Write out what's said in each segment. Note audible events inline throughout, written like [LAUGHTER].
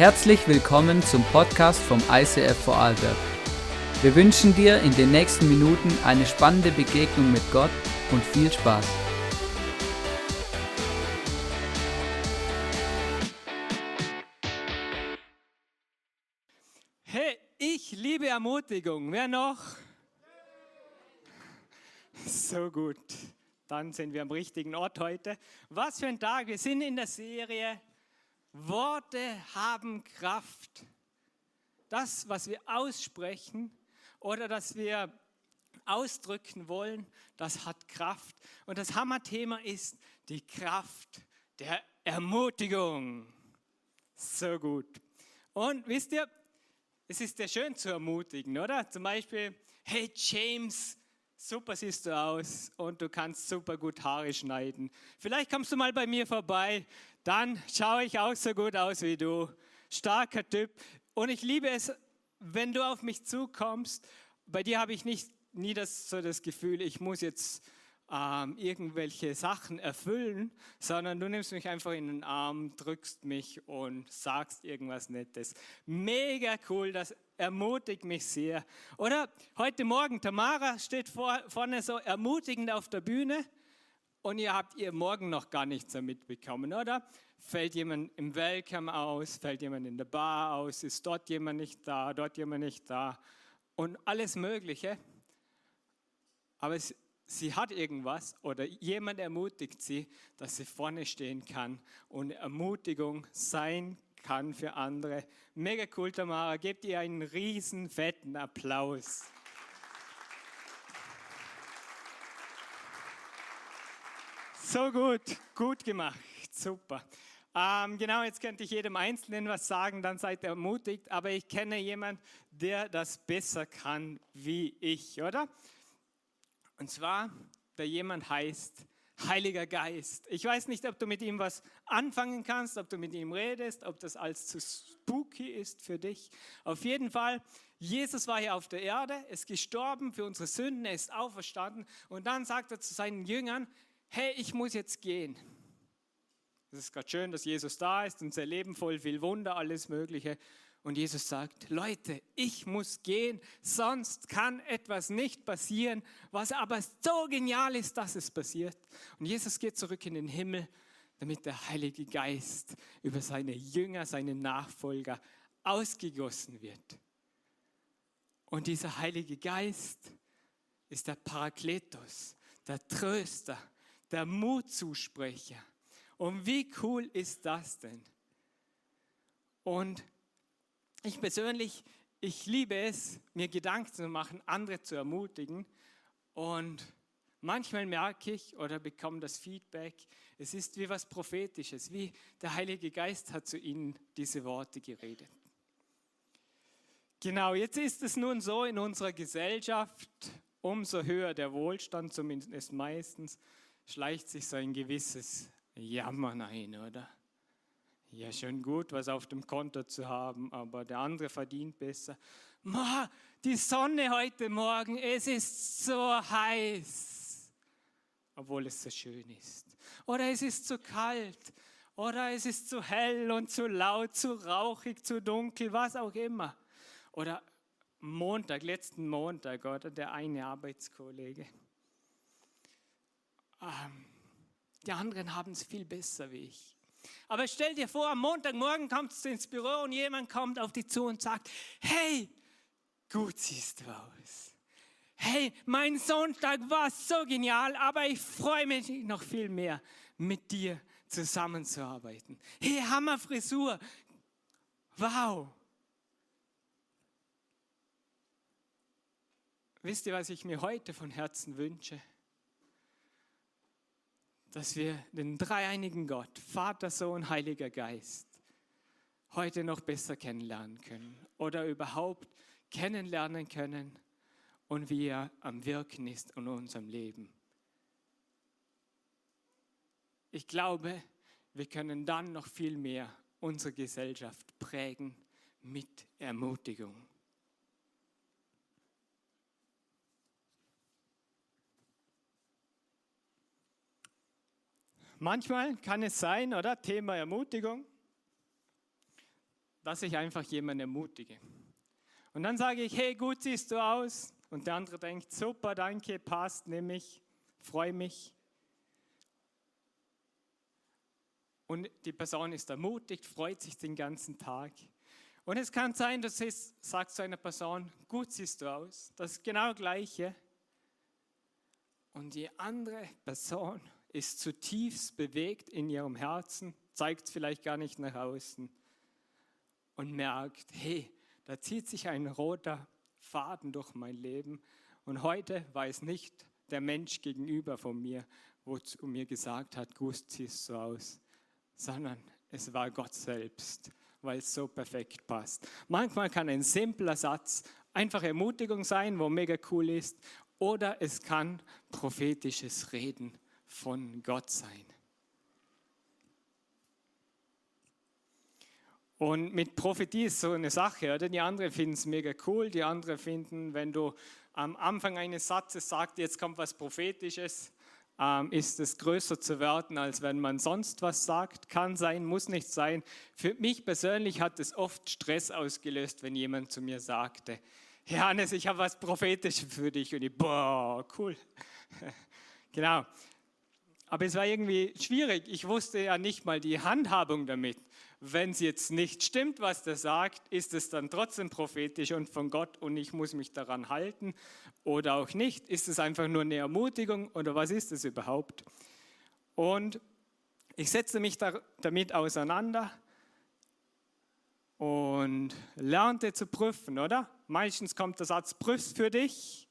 Herzlich willkommen zum Podcast vom ICF Vorarlberg. Wir wünschen dir in den nächsten Minuten eine spannende Begegnung mit Gott und viel Spaß. Hey, ich liebe Ermutigung. Wer noch? So gut. Dann sind wir am richtigen Ort heute. Was für ein Tag. Wir sind in der Serie Worte haben Kraft. Das, was wir aussprechen oder das wir ausdrücken wollen, das hat Kraft. Und das Hammerthema ist die Kraft der Ermutigung. So gut. Und wisst ihr, es ist ja schön zu ermutigen, oder? Zum Beispiel, hey James, super siehst du aus und du kannst super gut Haare schneiden. Vielleicht kommst du mal bei mir vorbei, dann schaue ich auch so gut aus wie du. Starker Typ. Und ich liebe es, wenn du auf mich zukommst. Bei dir habe ich nicht nie das, so das Gefühl, ich muss jetzt ähm, irgendwelche Sachen erfüllen, sondern du nimmst mich einfach in den Arm, drückst mich und sagst irgendwas Nettes. Mega cool, das ermutigt mich sehr. Oder heute Morgen, Tamara steht vor, vorne so ermutigend auf der Bühne und ihr habt ihr morgen noch gar nichts so mitbekommen, oder? Fällt jemand im Welcome aus, fällt jemand in der Bar aus, ist dort jemand nicht da, dort jemand nicht da und alles Mögliche. Aber es, sie hat irgendwas oder jemand ermutigt sie, dass sie vorne stehen kann und Ermutigung sein kann für andere. Mega cool, Tamara. Gebt ihr einen riesen fetten Applaus. So gut, gut gemacht, super. Ähm, genau, jetzt könnte ich jedem Einzelnen was sagen, dann seid ermutigt, aber ich kenne jemanden, der das besser kann wie ich, oder? Und zwar, der jemand heißt Heiliger Geist. Ich weiß nicht, ob du mit ihm was anfangen kannst, ob du mit ihm redest, ob das als zu spooky ist für dich. Auf jeden Fall, Jesus war hier auf der Erde, ist gestorben für unsere Sünden, er ist auferstanden und dann sagt er zu seinen Jüngern, hey, ich muss jetzt gehen. Es ist gerade schön, dass Jesus da ist und sein Leben voll viel Wunder, alles Mögliche. Und Jesus sagt, Leute, ich muss gehen, sonst kann etwas nicht passieren, was aber so genial ist, dass es passiert. Und Jesus geht zurück in den Himmel, damit der Heilige Geist über seine Jünger, seine Nachfolger ausgegossen wird. Und dieser Heilige Geist ist der Parakletos, der Tröster, der Mutzusprecher. Und wie cool ist das denn? Und ich persönlich, ich liebe es, mir Gedanken zu machen, andere zu ermutigen. Und manchmal merke ich oder bekomme das Feedback, es ist wie was Prophetisches, wie der Heilige Geist hat zu ihnen diese Worte geredet. Genau, jetzt ist es nun so in unserer Gesellschaft, umso höher der Wohlstand, zumindest meistens, schleicht sich so ein gewisses Jammern ein, oder? Ja, schön gut, was auf dem Konto zu haben, aber der andere verdient besser. Ma, die Sonne heute Morgen, es ist so heiß, obwohl es so schön ist. Oder es ist zu kalt. Oder es ist zu hell und zu laut, zu rauchig, zu dunkel, was auch immer. Oder Montag, letzten Montag, oder der eine Arbeitskollege. Ähm, die anderen haben es viel besser wie ich. Aber stell dir vor, am Montagmorgen kommst du ins Büro und jemand kommt auf dich zu und sagt, hey, gut siehst du aus. Hey, mein Sonntag war so genial, aber ich freue mich noch viel mehr, mit dir zusammenzuarbeiten. Hey, Hammerfrisur. Wow. Wisst ihr, was ich mir heute von Herzen wünsche? Dass wir den dreieinigen Gott, Vater, Sohn, Heiliger Geist, heute noch besser kennenlernen können oder überhaupt kennenlernen können und wie er am Wirken ist in unserem Leben. Ich glaube, wir können dann noch viel mehr unsere Gesellschaft prägen mit Ermutigung. Manchmal kann es sein, oder? Thema Ermutigung, dass ich einfach jemanden ermutige. Und dann sage ich, hey, gut siehst du aus. Und der andere denkt, super, danke, passt, nehme ich, freue mich. Und die Person ist ermutigt, freut sich den ganzen Tag. Und es kann sein, dass es sagt zu einer Person, gut siehst du aus, das ist genau das Gleiche. Und die andere Person ist zutiefst bewegt in ihrem Herzen, zeigt es vielleicht gar nicht nach außen und merkt, hey, da zieht sich ein roter Faden durch mein Leben und heute weiß nicht der Mensch gegenüber von mir, wozu mir gesagt hat, gut siehst du aus, sondern es war Gott selbst, weil es so perfekt passt. Manchmal kann ein simpler Satz einfach Ermutigung sein, wo mega cool ist, oder es kann prophetisches Reden von Gott sein. Und mit Prophetie ist so eine Sache, oder? Die anderen finden es mega cool, die anderen finden, wenn du am Anfang eines Satzes sagst, jetzt kommt was Prophetisches, ähm, ist es größer zu werden, als wenn man sonst was sagt. Kann sein, muss nicht sein. Für mich persönlich hat es oft Stress ausgelöst, wenn jemand zu mir sagte, Johannes, ich habe was Prophetisches für dich. Und ich, boah, cool. [LAUGHS] genau. Aber es war irgendwie schwierig. Ich wusste ja nicht mal die Handhabung damit. Wenn es jetzt nicht stimmt, was der sagt, ist es dann trotzdem prophetisch und von Gott und ich muss mich daran halten oder auch nicht. Ist es einfach nur eine Ermutigung oder was ist es überhaupt? Und ich setze mich da, damit auseinander und lernte zu prüfen, oder? Meistens kommt der Satz, prüf's für dich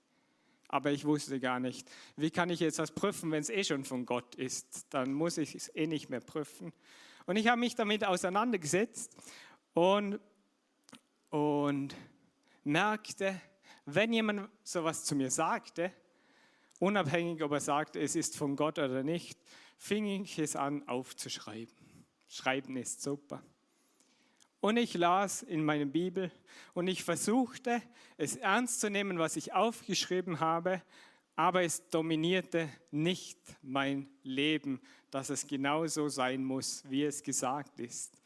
aber ich wusste gar nicht, wie kann ich jetzt was prüfen, wenn es eh schon von Gott ist? Dann muss ich es eh nicht mehr prüfen. Und ich habe mich damit auseinandergesetzt und, und merkte, wenn jemand sowas zu mir sagte, unabhängig ob er sagte, es ist von Gott oder nicht, fing ich es an aufzuschreiben. Schreiben ist super. Und ich las in meiner Bibel und ich versuchte, es ernst zu nehmen, was ich aufgeschrieben habe, aber es dominierte nicht mein Leben, dass es genau so sein muss, wie es gesagt ist.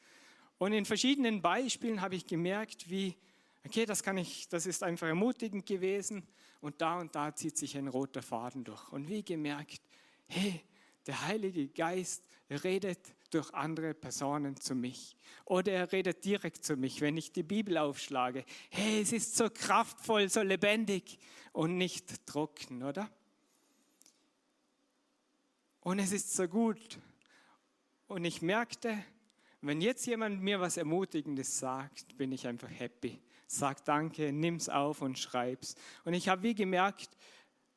Und in verschiedenen Beispielen habe ich gemerkt, wie, okay, das kann ich, das ist einfach ermutigend gewesen und da und da zieht sich ein roter Faden durch. Und wie gemerkt, hey, der Heilige Geist redet durch andere Personen zu mich. Oder er redet direkt zu mich, wenn ich die Bibel aufschlage. Hey, es ist so kraftvoll, so lebendig und nicht trocken, oder? Und es ist so gut. Und ich merkte, wenn jetzt jemand mir was Ermutigendes sagt, bin ich einfach happy. Sag danke, nimm's auf und schreib's. Und ich habe wie gemerkt,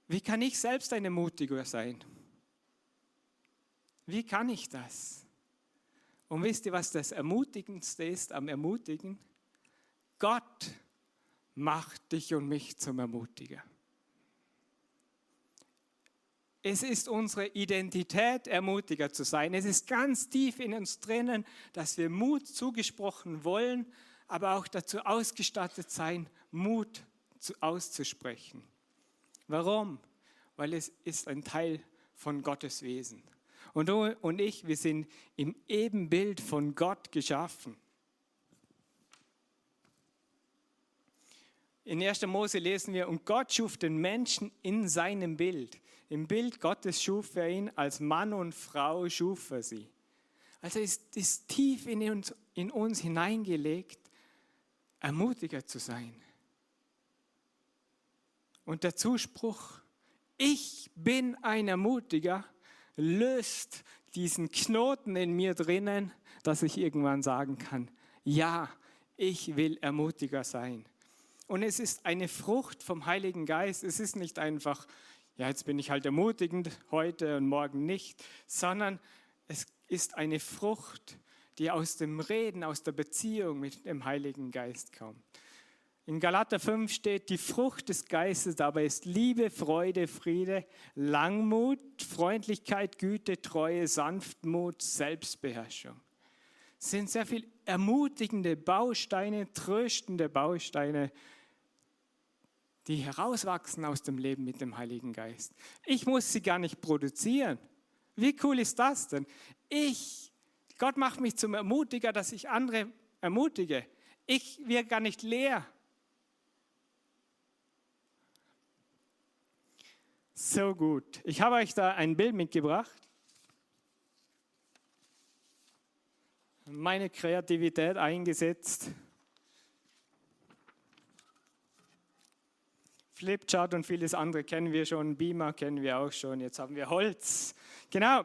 wie kann ich selbst ein Ermutiger sein? Wie kann ich das? Und wisst ihr, was das Ermutigendste ist am Ermutigen? Gott macht dich und mich zum Ermutiger. Es ist unsere Identität, Ermutiger zu sein. Es ist ganz tief in uns drinnen, dass wir Mut zugesprochen wollen, aber auch dazu ausgestattet sein, Mut auszusprechen. Warum? Weil es ist ein Teil von Gottes Wesen. Und du und ich, wir sind im Ebenbild von Gott geschaffen. In 1. Mose lesen wir, und Gott schuf den Menschen in seinem Bild. Im Bild Gottes schuf er ihn, als Mann und Frau schuf er sie. Also ist es tief in uns, in uns hineingelegt, ermutiger zu sein. Und der Zuspruch, ich bin ein Ermutiger, löst diesen Knoten in mir drinnen, dass ich irgendwann sagen kann, ja, ich will Ermutiger sein. Und es ist eine Frucht vom Heiligen Geist. Es ist nicht einfach, ja, jetzt bin ich halt ermutigend heute und morgen nicht, sondern es ist eine Frucht, die aus dem Reden, aus der Beziehung mit dem Heiligen Geist kommt. In Galater 5 steht, die Frucht des Geistes dabei ist Liebe, Freude, Friede, Langmut, Freundlichkeit, Güte, Treue, Sanftmut, Selbstbeherrschung. Es sind sehr viele ermutigende Bausteine, tröstende Bausteine, die herauswachsen aus dem Leben mit dem Heiligen Geist. Ich muss sie gar nicht produzieren. Wie cool ist das denn? Ich, Gott macht mich zum Ermutiger, dass ich andere ermutige. Ich werde gar nicht leer. So gut. Ich habe euch da ein Bild mitgebracht. Meine Kreativität eingesetzt. Flipchart und vieles andere kennen wir schon, Beamer kennen wir auch schon, jetzt haben wir Holz. Genau.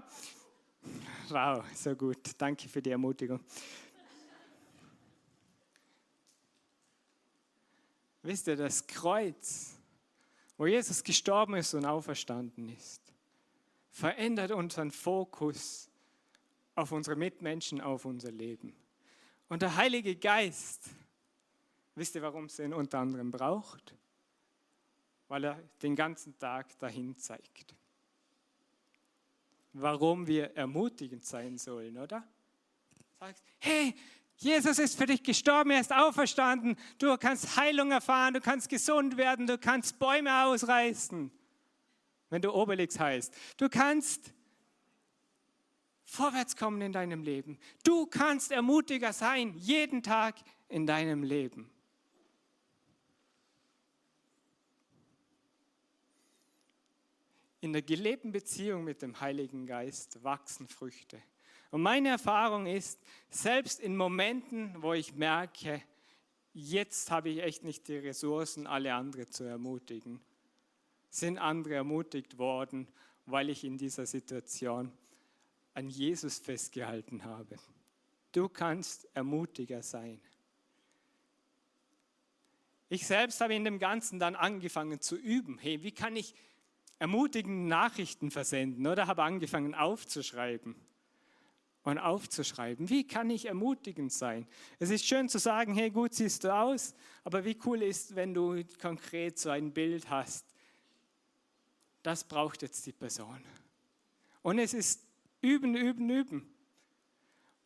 Wow, so gut. Danke für die Ermutigung. Wisst ihr, das Kreuz, wo Jesus gestorben ist und auferstanden ist, verändert unseren Fokus auf unsere Mitmenschen, auf unser Leben. Und der Heilige Geist, wisst ihr, warum es ihn unter anderem braucht? weil er den ganzen Tag dahin zeigt. Warum wir ermutigend sein sollen, oder? Sagst, hey, Jesus ist für dich gestorben, er ist auferstanden, du kannst Heilung erfahren, du kannst gesund werden, du kannst Bäume ausreißen, wenn du Obelix heißt. Du kannst vorwärts kommen in deinem Leben. Du kannst ermutiger sein, jeden Tag in deinem Leben. in der gelebten Beziehung mit dem Heiligen Geist wachsen Früchte. Und meine Erfahrung ist, selbst in Momenten, wo ich merke, jetzt habe ich echt nicht die Ressourcen, alle anderen zu ermutigen, sind andere ermutigt worden, weil ich in dieser Situation an Jesus festgehalten habe. Du kannst ermutiger sein. Ich selbst habe in dem Ganzen dann angefangen zu üben. Hey, wie kann ich ermutigende Nachrichten versenden oder habe angefangen aufzuschreiben und aufzuschreiben. Wie kann ich ermutigend sein? Es ist schön zu sagen, hey, gut siehst du aus, aber wie cool ist, wenn du konkret so ein Bild hast. Das braucht jetzt die Person. Und es ist üben, üben, üben.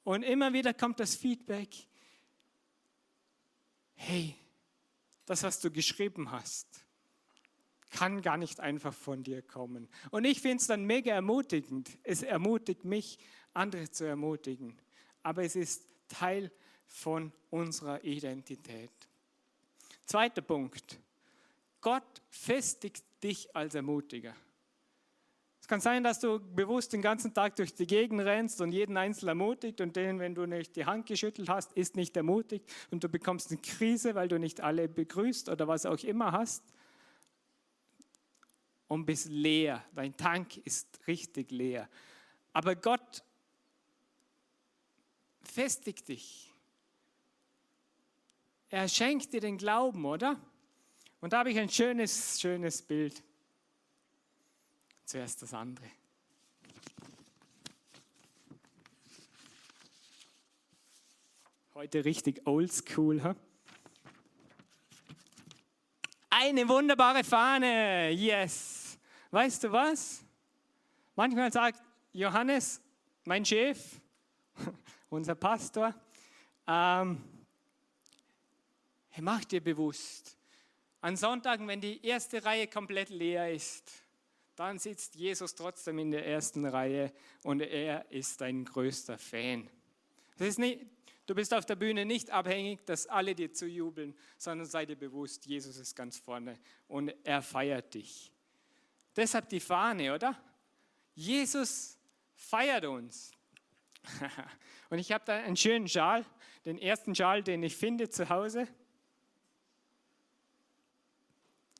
Und immer wieder kommt das Feedback, hey, das, was du geschrieben hast, kann gar nicht einfach von dir kommen. Und ich finde es dann mega ermutigend. Es ermutigt mich, andere zu ermutigen. Aber es ist Teil von unserer Identität. Zweiter Punkt. Gott festigt dich als Ermutiger. Es kann sein, dass du bewusst den ganzen Tag durch die Gegend rennst und jeden Einzelnen ermutigt und den, wenn du nicht die Hand geschüttelt hast, ist nicht ermutigt und du bekommst eine Krise, weil du nicht alle begrüßt oder was auch immer hast und bist leer. Dein Tank ist richtig leer. Aber Gott festigt dich. Er schenkt dir den Glauben, oder? Und da habe ich ein schönes, schönes Bild. Zuerst das andere. Heute richtig oldschool. Huh? Eine wunderbare Fahne. Yes. Weißt du was? Manchmal sagt Johannes, mein Chef, unser Pastor, ähm, mach dir bewusst, an Sonntagen, wenn die erste Reihe komplett leer ist, dann sitzt Jesus trotzdem in der ersten Reihe und er ist dein größter Fan. Das ist nicht, Du bist auf der Bühne nicht abhängig, dass alle dir zujubeln, sondern sei dir bewusst, Jesus ist ganz vorne und er feiert dich. Deshalb die Fahne, oder? Jesus feiert uns. [LAUGHS] und ich habe da einen schönen Schal, den ersten Schal, den ich finde zu Hause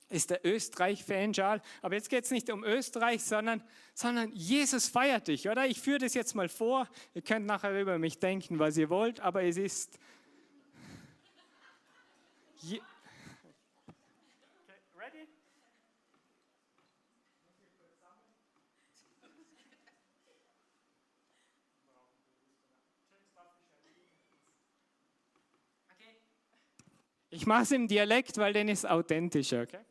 ist der Österreich-Fanschal. Aber jetzt geht es nicht um Österreich, sondern, sondern Jesus feiert dich, oder? Ich führe das jetzt mal vor. Ihr könnt nachher über mich denken, was ihr wollt, aber es ist. Je ready? Ich mache es im Dialekt, weil den ist authentischer, okay?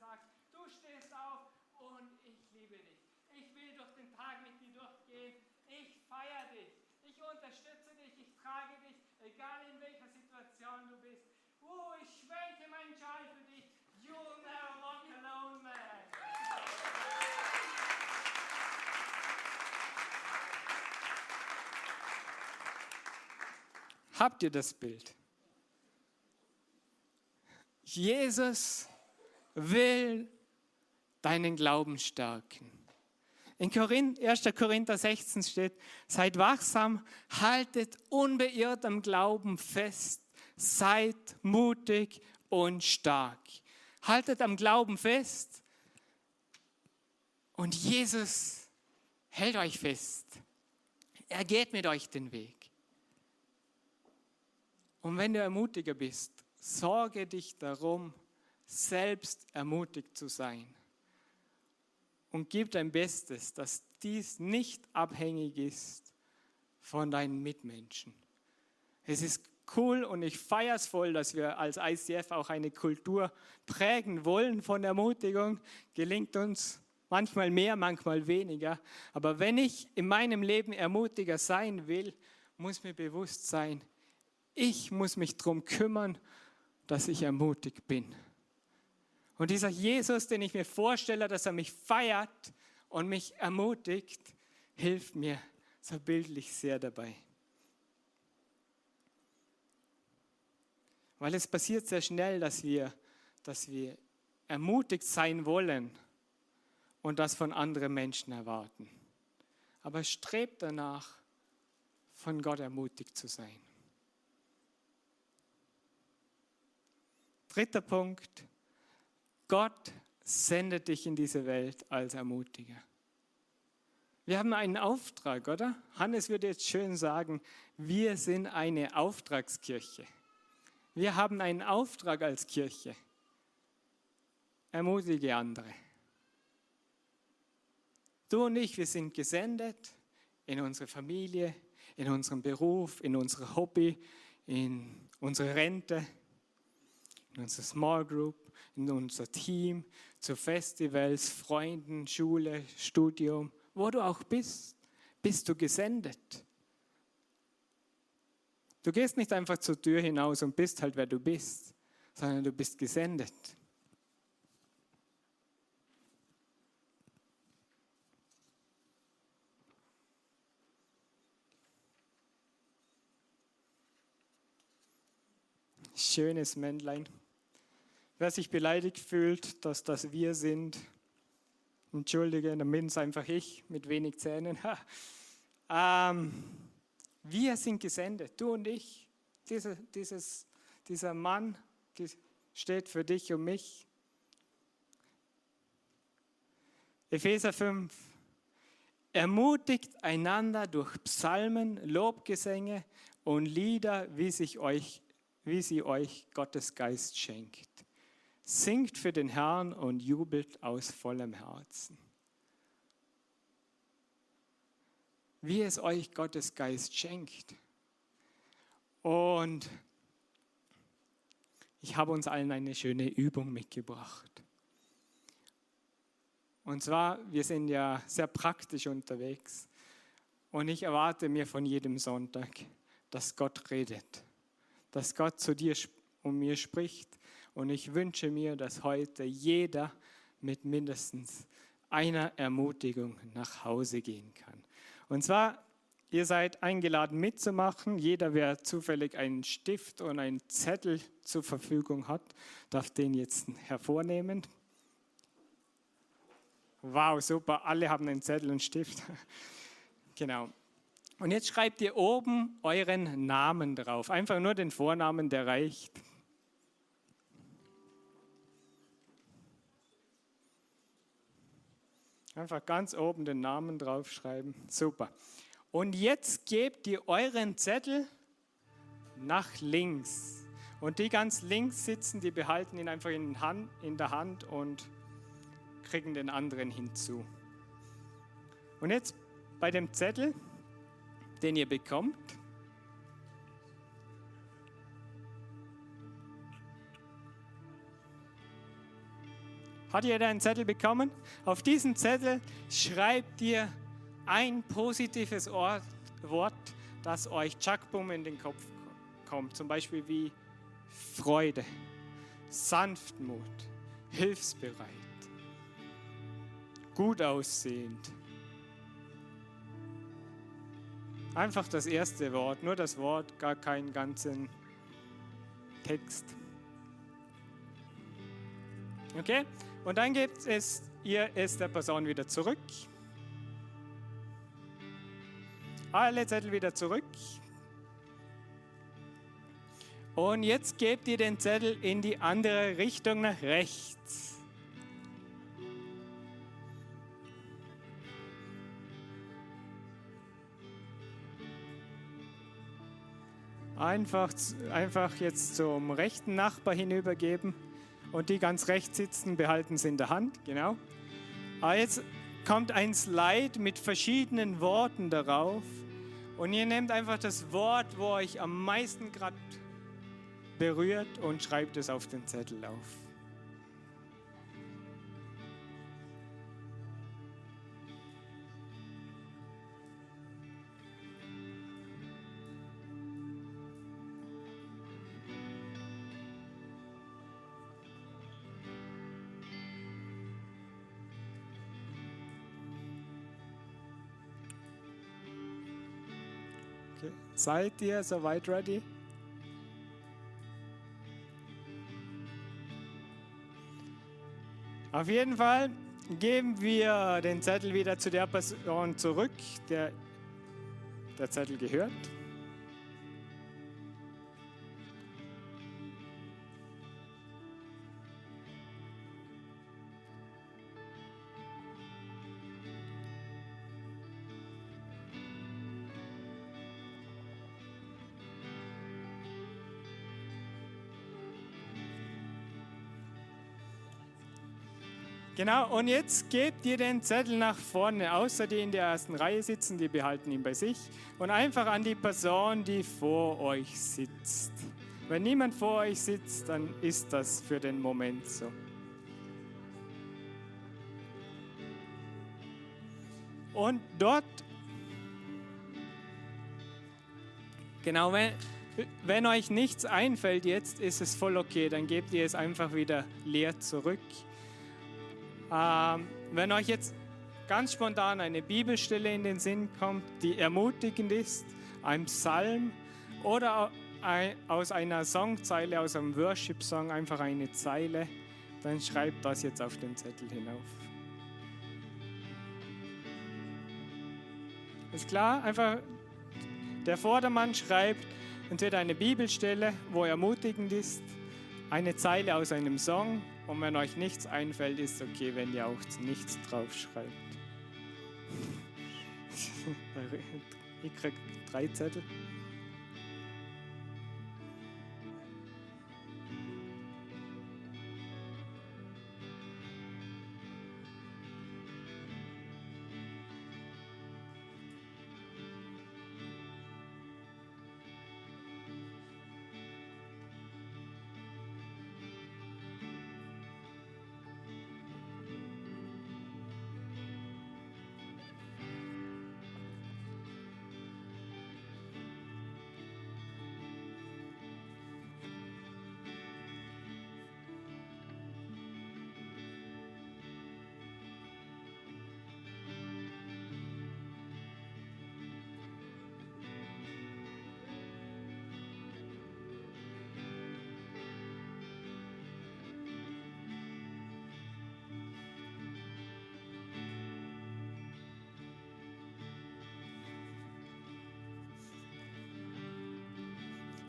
sagt, du stehst auf und ich liebe dich. Ich will, du Tag mit dir durchgehen. Ich feiere dich. Ich unterstütze dich. Ich trage dich, egal in welcher Situation du bist. Oh, ich schwenke meinen Schal für dich. You'll never walk alone, man. Habt ihr das Bild? Jesus will deinen Glauben stärken. In 1. Korinther 16 steht, seid wachsam, haltet unbeirrt am Glauben fest, seid mutig und stark. Haltet am Glauben fest und Jesus hält euch fest. Er geht mit euch den Weg. Und wenn du ermutiger bist, sorge dich darum, selbst ermutigt zu sein. Und gib dein Bestes, dass dies nicht abhängig ist von deinen Mitmenschen. Es ist cool und ich feiere es voll, dass wir als ICF auch eine Kultur prägen wollen von Ermutigung. Gelingt uns manchmal mehr, manchmal weniger. Aber wenn ich in meinem Leben ermutiger sein will, muss mir bewusst sein, ich muss mich darum kümmern, dass ich ermutigt bin. Und dieser Jesus, den ich mir vorstelle, dass er mich feiert und mich ermutigt, hilft mir so bildlich sehr dabei. Weil es passiert sehr schnell, dass wir, dass wir ermutigt sein wollen und das von anderen Menschen erwarten. Aber strebt danach, von Gott ermutigt zu sein. Dritter Punkt. Gott sendet dich in diese Welt als Ermutiger. Wir haben einen Auftrag, oder? Hannes würde jetzt schön sagen, wir sind eine Auftragskirche. Wir haben einen Auftrag als Kirche. Ermutige andere. Du und ich, wir sind gesendet in unsere Familie, in unserem Beruf, in unser Hobby, in unsere Rente, in unsere Small Group, in unser Team, zu Festivals, Freunden, Schule, Studium, wo du auch bist, bist du gesendet. Du gehst nicht einfach zur Tür hinaus und bist halt, wer du bist, sondern du bist gesendet. Schönes Männlein. Wer sich beleidigt fühlt, dass das wir sind, entschuldige, dann bin es einfach ich mit wenig Zähnen. [LAUGHS] ähm, wir sind gesendet, du und ich. Dieser, dieses, dieser Mann steht für dich und mich. Epheser 5. Ermutigt einander durch Psalmen, Lobgesänge und Lieder, wie, sich euch, wie sie euch Gottes Geist schenkt. Singt für den Herrn und jubelt aus vollem Herzen. Wie es euch Gottes Geist schenkt. Und ich habe uns allen eine schöne Übung mitgebracht. Und zwar, wir sind ja sehr praktisch unterwegs. Und ich erwarte mir von jedem Sonntag, dass Gott redet, dass Gott zu dir und mir spricht, und ich wünsche mir, dass heute jeder mit mindestens einer Ermutigung nach Hause gehen kann. Und zwar, ihr seid eingeladen mitzumachen. Jeder, wer zufällig einen Stift und einen Zettel zur Verfügung hat, darf den jetzt hervornehmen. Wow, super, alle haben einen Zettel und Stift. [LAUGHS] genau. Und jetzt schreibt ihr oben euren Namen drauf. Einfach nur den Vornamen, der reicht. Einfach ganz oben den Namen draufschreiben. Super. Und jetzt gebt ihr euren Zettel nach links. Und die ganz links sitzen, die behalten ihn einfach in, Hand, in der Hand und kriegen den anderen hinzu. Und jetzt bei dem Zettel, den ihr bekommt, Hat jeder einen Zettel bekommen? Auf diesen Zettel schreibt ihr ein positives Ort, Wort, das euch Chakbum in den Kopf kommt. Zum Beispiel wie Freude, Sanftmut, hilfsbereit, gut aussehend. Einfach das erste Wort, nur das Wort, gar keinen ganzen Text. Okay? Und dann gibt es ihr es der Person wieder zurück. Alle Zettel wieder zurück. Und jetzt gebt ihr den Zettel in die andere Richtung nach rechts. Einfach, einfach jetzt zum rechten Nachbar hinübergeben und die ganz rechts sitzen, behalten sie in der Hand, genau. Aber jetzt kommt ein Slide mit verschiedenen Worten darauf und ihr nehmt einfach das Wort, wo euch am meisten gerade berührt und schreibt es auf den Zettel auf. Seid ihr soweit ready? Auf jeden Fall geben wir den Zettel wieder zu der Person zurück, der der Zettel gehört. Genau, und jetzt gebt ihr den Zettel nach vorne, außer die in der ersten Reihe sitzen, die behalten ihn bei sich, und einfach an die Person, die vor euch sitzt. Wenn niemand vor euch sitzt, dann ist das für den Moment so. Und dort, genau, wenn, wenn euch nichts einfällt jetzt, ist es voll okay, dann gebt ihr es einfach wieder leer zurück. Ähm, wenn euch jetzt ganz spontan eine Bibelstelle in den Sinn kommt, die ermutigend ist, ein Psalm oder aus einer Songzeile, aus einem Worship-Song einfach eine Zeile, dann schreibt das jetzt auf den Zettel hinauf. Ist klar? Einfach der Vordermann schreibt entweder eine Bibelstelle, wo ermutigend ist, eine Zeile aus einem Song und wenn euch nichts einfällt, ist okay, wenn ihr auch nichts draufschreibt. [LAUGHS] ich krieg drei Zettel.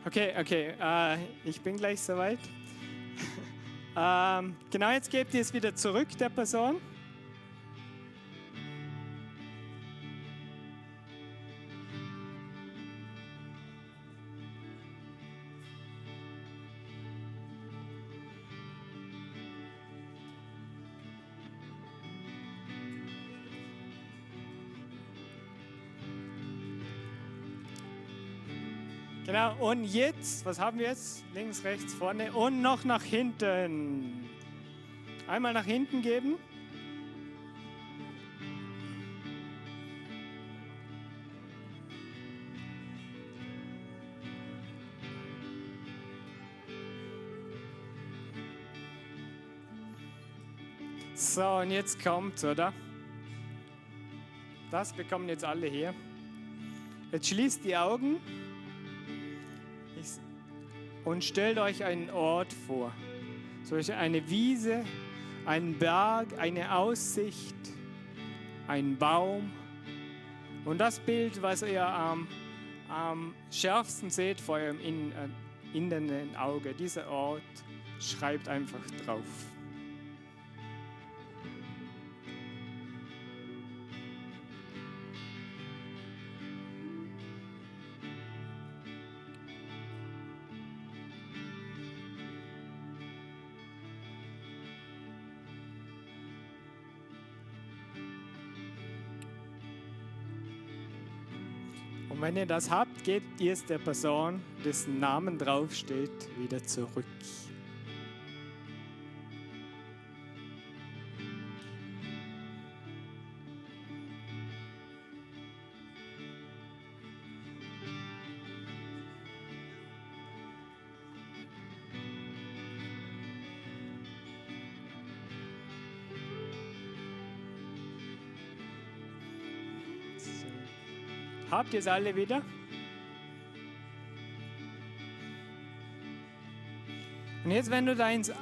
Okay, okay, äh, ich bin gleich soweit. [LAUGHS] ähm, genau, jetzt gebt ihr es wieder zurück der Person. Und jetzt, was haben wir jetzt? Links, rechts, vorne und noch nach hinten. Einmal nach hinten geben. So, und jetzt kommt, oder? Das bekommen jetzt alle hier. Jetzt schließt die Augen und stellt euch einen Ort vor. Solch eine Wiese, einen Berg, eine Aussicht, einen Baum. Und das Bild, was ihr am, am schärfsten seht vor eurem äh, inneren Auge, dieser Ort, schreibt einfach drauf. Wenn ihr das habt, gebt ihr es der Person, dessen Namen draufsteht, wieder zurück. Habt ihr es alle wieder? Und jetzt, wenn du deins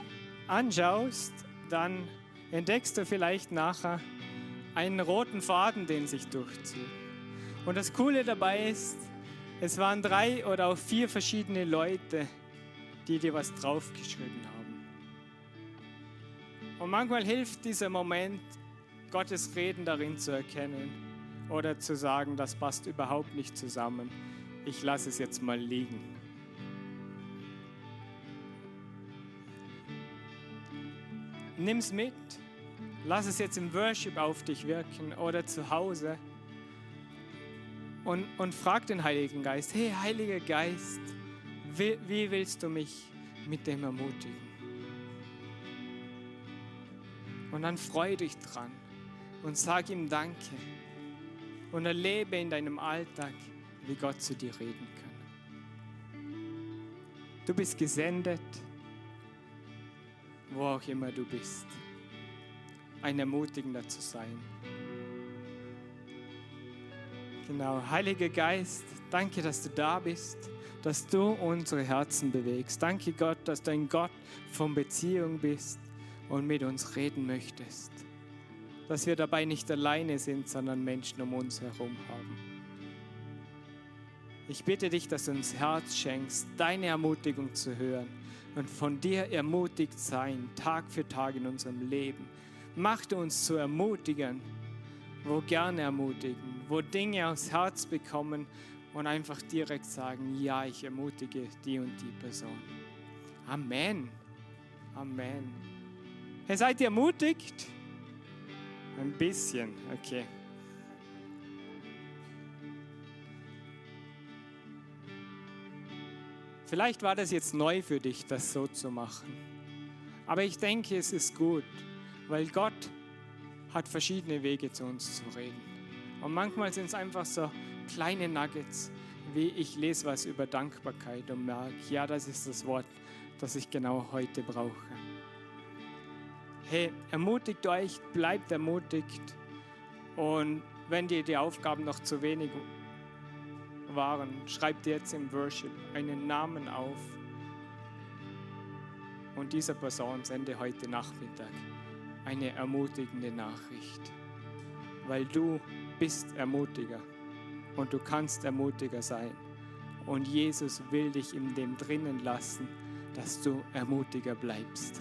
anschaust, dann entdeckst du vielleicht nachher einen roten Faden, den sich durchzieht. Und das Coole dabei ist, es waren drei oder auch vier verschiedene Leute, die dir was draufgeschrieben haben. Und manchmal hilft dieser Moment, Gottes Reden darin zu erkennen oder zu sagen, das passt überhaupt nicht zusammen. Ich lasse es jetzt mal liegen. Nimm es mit, lass es jetzt im Worship auf dich wirken oder zu Hause und, und frag den Heiligen Geist, hey Heiliger Geist, wie, wie willst du mich mit dem ermutigen? Und dann freu dich dran und sag ihm Danke und erlebe in deinem Alltag, wie Gott zu dir reden kann. Du bist gesendet, wo auch immer du bist, ein Ermutigender zu sein. Genau, Heiliger Geist, danke, dass du da bist, dass du unsere Herzen bewegst. Danke Gott, dass du ein Gott von Beziehung bist und mit uns reden möchtest dass wir dabei nicht alleine sind, sondern Menschen um uns herum haben. Ich bitte dich, dass du uns Herz schenkst, deine Ermutigung zu hören und von dir ermutigt sein, Tag für Tag in unserem Leben. Mach uns zu ermutigen, wo gerne ermutigen, wo Dinge aufs Herz bekommen und einfach direkt sagen, ja, ich ermutige die und die Person. Amen. Amen. Hey, seid ihr ermutigt? Ein bisschen, okay. Vielleicht war das jetzt neu für dich, das so zu machen. Aber ich denke, es ist gut, weil Gott hat verschiedene Wege zu uns zu reden. Und manchmal sind es einfach so kleine Nuggets, wie ich lese was über Dankbarkeit und merke, ja, das ist das Wort, das ich genau heute brauche. Hey, ermutigt euch, bleibt ermutigt. Und wenn dir die Aufgaben noch zu wenig waren, schreibt jetzt im Worship einen Namen auf. Und dieser Person sende heute Nachmittag eine ermutigende Nachricht. Weil du bist Ermutiger und du kannst Ermutiger sein. Und Jesus will dich in dem drinnen lassen, dass du Ermutiger bleibst.